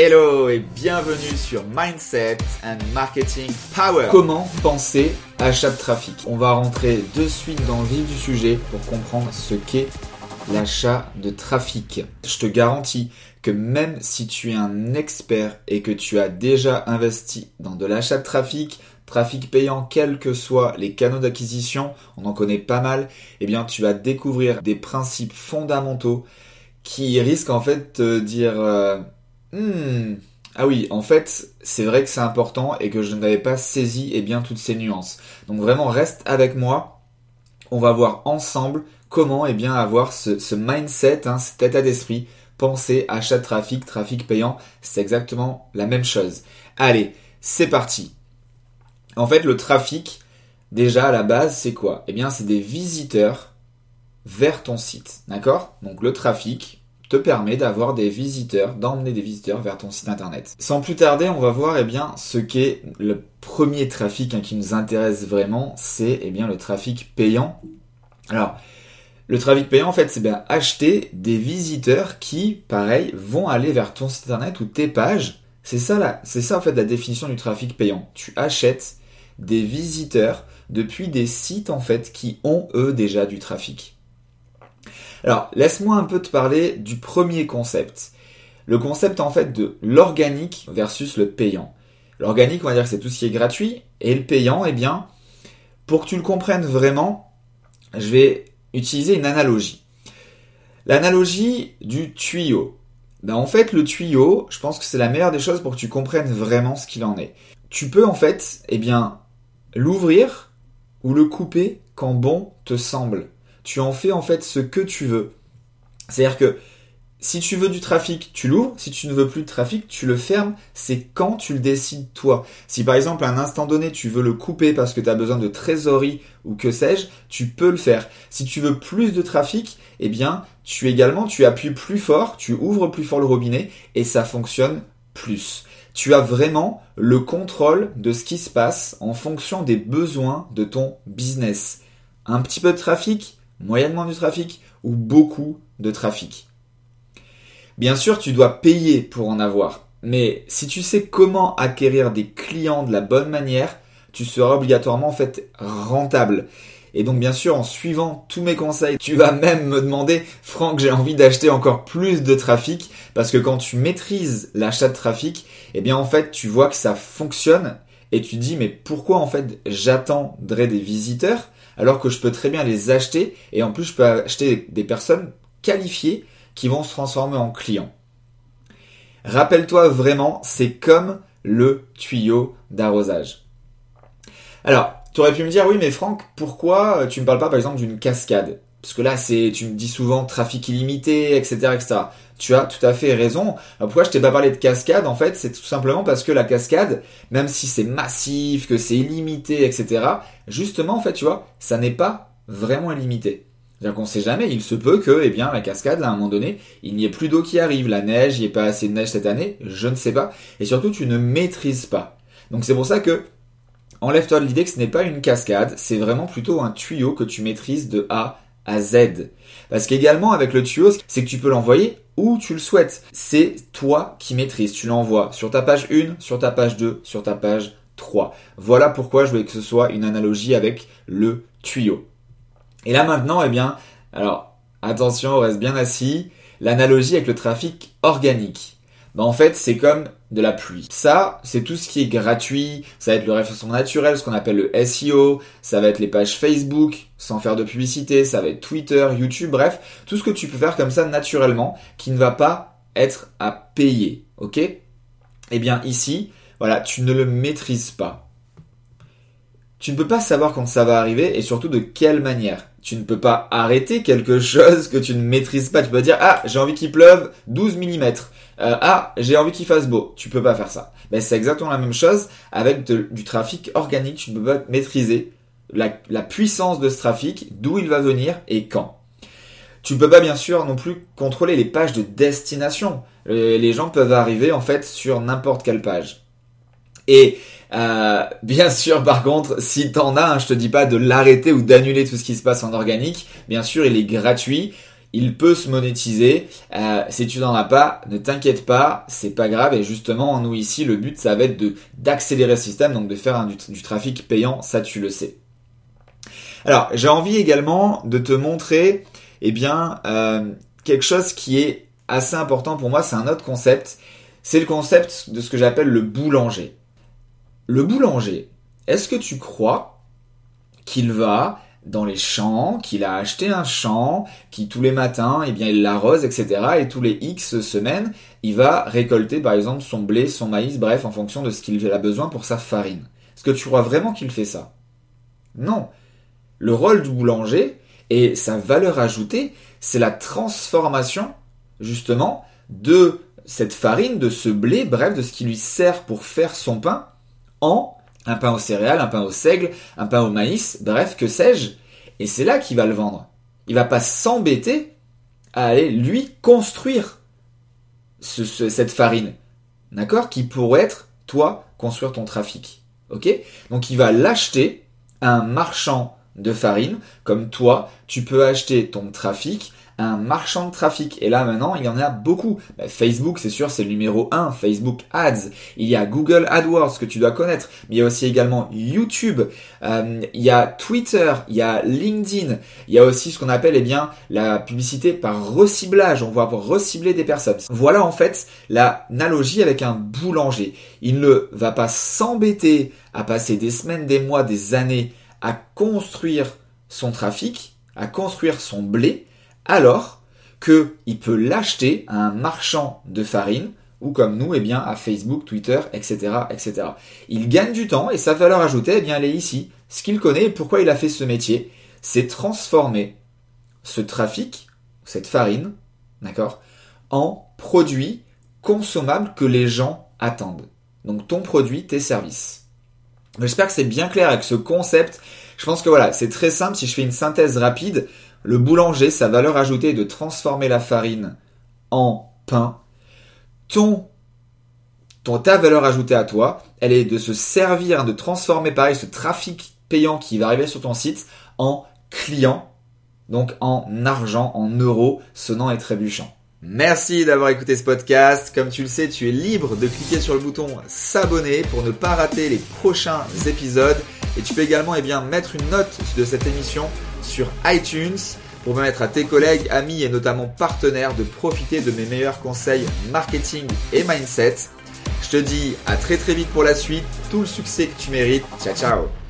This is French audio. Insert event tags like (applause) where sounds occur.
Hello et bienvenue sur Mindset and Marketing Power. Comment penser achat de trafic? On va rentrer de suite dans le vif du sujet pour comprendre ce qu'est l'achat de trafic. Je te garantis que même si tu es un expert et que tu as déjà investi dans de l'achat de trafic, trafic payant, quels que soient les canaux d'acquisition, on en connaît pas mal, eh bien tu vas découvrir des principes fondamentaux qui risquent en fait de dire euh, Hmm. Ah oui, en fait, c'est vrai que c'est important et que je n'avais pas saisi eh bien toutes ces nuances. Donc vraiment, reste avec moi. On va voir ensemble comment eh bien avoir ce, mindset, hein, cet état d'esprit. Penser achat de trafic, trafic payant, c'est exactement la même chose. Allez, c'est parti. En fait, le trafic, déjà à la base, c'est quoi? Eh bien, c'est des visiteurs vers ton site. D'accord? Donc le trafic, te permet d'avoir des visiteurs, d'emmener des visiteurs vers ton site internet. Sans plus tarder, on va voir eh bien, ce qu'est le premier trafic hein, qui nous intéresse vraiment, c'est eh bien, le trafic payant. Alors, le trafic payant, en fait, c'est bien acheter des visiteurs qui, pareil, vont aller vers ton site internet ou tes pages. C'est ça, là, c'est ça, en fait, la définition du trafic payant. Tu achètes des visiteurs depuis des sites, en fait, qui ont, eux, déjà du trafic. Alors, laisse-moi un peu te parler du premier concept. Le concept en fait de l'organique versus le payant. L'organique, on va dire que c'est tout ce qui est gratuit, et le payant, eh bien, pour que tu le comprennes vraiment, je vais utiliser une analogie. L'analogie du tuyau. Ben, en fait, le tuyau, je pense que c'est la meilleure des choses pour que tu comprennes vraiment ce qu'il en est. Tu peux en fait, eh bien, l'ouvrir ou le couper quand bon te semble tu en fais en fait ce que tu veux. C'est-à-dire que si tu veux du trafic, tu l'ouvres. Si tu ne veux plus de trafic, tu le fermes. C'est quand tu le décides toi. Si par exemple à un instant donné tu veux le couper parce que tu as besoin de trésorerie ou que sais-je, tu peux le faire. Si tu veux plus de trafic, eh bien tu également tu appuies plus fort, tu ouvres plus fort le robinet et ça fonctionne plus. Tu as vraiment le contrôle de ce qui se passe en fonction des besoins de ton business. Un petit peu de trafic, moyennement du trafic ou beaucoup de trafic. Bien sûr, tu dois payer pour en avoir, mais si tu sais comment acquérir des clients de la bonne manière, tu seras obligatoirement en fait rentable. Et donc bien sûr, en suivant tous mes conseils, tu vas même me demander, Franck, j'ai envie d'acheter encore plus de trafic, parce que quand tu maîtrises l'achat de trafic, eh bien en fait, tu vois que ça fonctionne, et tu dis, mais pourquoi en fait j'attendrai des visiteurs alors que je peux très bien les acheter et en plus je peux acheter des personnes qualifiées qui vont se transformer en clients. Rappelle-toi vraiment, c'est comme le tuyau d'arrosage. Alors, tu aurais pu me dire, oui, mais Franck, pourquoi tu ne me parles pas par exemple d'une cascade? Parce que là, c'est, tu me dis souvent trafic illimité, etc., etc. Tu as tout à fait raison. Pourquoi je t'ai pas parlé de cascade En fait, c'est tout simplement parce que la cascade, même si c'est massif, que c'est illimité, etc., justement, en fait, tu vois, ça n'est pas vraiment illimité. C'est-à-dire qu'on sait jamais, il se peut que, eh bien, la cascade, à un moment donné, il n'y ait plus d'eau qui arrive, la neige, il n'y ait pas assez de neige cette année, je ne sais pas. Et surtout, tu ne maîtrises pas. Donc c'est pour ça que, enlève-toi de l'idée que ce n'est pas une cascade, c'est vraiment plutôt un tuyau que tu maîtrises de A à Z. Parce qu'également avec le tuyau, c'est que tu peux l'envoyer où tu le souhaites. C'est toi qui maîtrises. Tu l'envoies sur ta page 1, sur ta page 2, sur ta page 3. Voilà pourquoi je voulais que ce soit une analogie avec le tuyau. Et là maintenant, eh bien, alors attention, on reste bien assis. L'analogie avec le trafic organique. Ben, en fait, c'est comme de la pluie. Ça, c'est tout ce qui est gratuit. Ça va être le référencement naturel, ce qu'on appelle le SEO. Ça va être les pages Facebook, sans faire de publicité. Ça va être Twitter, YouTube, bref, tout ce que tu peux faire comme ça naturellement, qui ne va pas être à payer. Ok? Eh bien ici, voilà, tu ne le maîtrises pas. Tu ne peux pas savoir quand ça va arriver et surtout de quelle manière. Tu ne peux pas arrêter quelque (laughs) chose que tu ne maîtrises pas. Tu peux dire, ah, j'ai envie qu'il pleuve 12 mm. Euh, ah, j'ai envie qu'il fasse beau. Tu peux pas faire ça. Ben, c'est exactement la même chose avec du trafic organique. Tu ne peux pas maîtriser la, puissance de ce trafic, d'où il va venir et quand. Tu ne peux pas bien sûr non plus contrôler les pages de destination. Euh, les gens peuvent arriver en fait sur n'importe quelle page. Et euh, bien (laughs) sûr, par contre, si t'en as, hein, je te dis pas de l'arrêter ou d'annuler tout ce qui se passe en organique. Bien sûr, il est gratuit. Il peut se monétiser. Euh, si tu n'en as pas, ne t'inquiète pas, c'est pas grave. Et justement, nous ici, le but, ça va être d'accélérer le système, donc de faire du, trafic payant, ça tu le sais. Alors, j'ai envie également de te montrer, eh bien, euh, quelque chose qui est assez important pour moi. C'est un autre concept. C'est le concept de ce que j'appelle le boulanger. Le boulanger, est-ce que tu crois qu'il va dans les champs, qu'il a acheté un champ, qui tous les matins, eh bien, il l'arrose, etc. Et tous les X semaines, il va récolter, par exemple, son blé, son maïs, bref, en fonction de ce qu'il a besoin pour sa farine. Est-ce que tu crois vraiment qu'il fait ça? Non. Le rôle du boulanger et sa valeur ajoutée, c'est la transformation, justement, de cette farine, de ce blé, bref, de ce qui lui sert pour faire son pain, en un pain aux céréales, un pain au seigle, un pain au maïs, bref, que sais-je. Et c'est là qu'il va le vendre. Il va pas s'embêter à aller lui construire cette farine. D'accord? Qui pourrait être, toi, construire ton trafic. Ok? Donc il va l'acheter à un marchand de farine, comme toi, tu peux acheter ton trafic un marchand de trafic. Et là maintenant, il y en a beaucoup. Bah, Facebook, c'est sûr, c'est le numéro 1, Facebook Ads. Il y a Google AdWords que tu dois connaître. Mais il y a aussi également YouTube. Euh, il y a Twitter, il y a LinkedIn. Il y a aussi ce qu'on appelle eh bien la publicité par reciblage. On va recibler des personnes. Voilà en fait l'analogie avec un boulanger. Il ne va pas s'embêter à passer des semaines, des mois, des années à construire son trafic, à construire son blé, alors qu'il peut l'acheter à un marchand de farine ou comme nous, eh bien, à Facebook, Twitter, etc., etc. Il gagne du temps et sa valeur ajoutée, eh bien, elle est ici. Ce qu'il connaît et pourquoi il a fait ce métier, c'est transformer ce trafic, cette farine, d'accord, en produit consommable que les gens attendent. Donc ton produit, tes services. J'espère que c'est bien clair avec ce concept. Je pense que voilà, c'est très simple. Si je fais une synthèse rapide, le boulanger, sa valeur ajoutée est de transformer la farine en pain. Ton, ton, ta valeur ajoutée à toi, elle est de se servir, de transformer pareil ce trafic payant qui va arriver sur ton site en client, donc en argent, en euros, sonnant et trébuchant. Merci d'avoir écouté ce podcast. Comme tu le sais, tu es libre de cliquer sur le bouton s'abonner pour ne pas rater les prochains épisodes. Et tu peux également eh bien, mettre une note de cette émission sur iTunes pour permettre à tes collègues, amis et notamment partenaires de profiter de mes meilleurs conseils marketing et mindset. Je te dis à très très vite pour la suite, tout le succès que tu mérites. Ciao ciao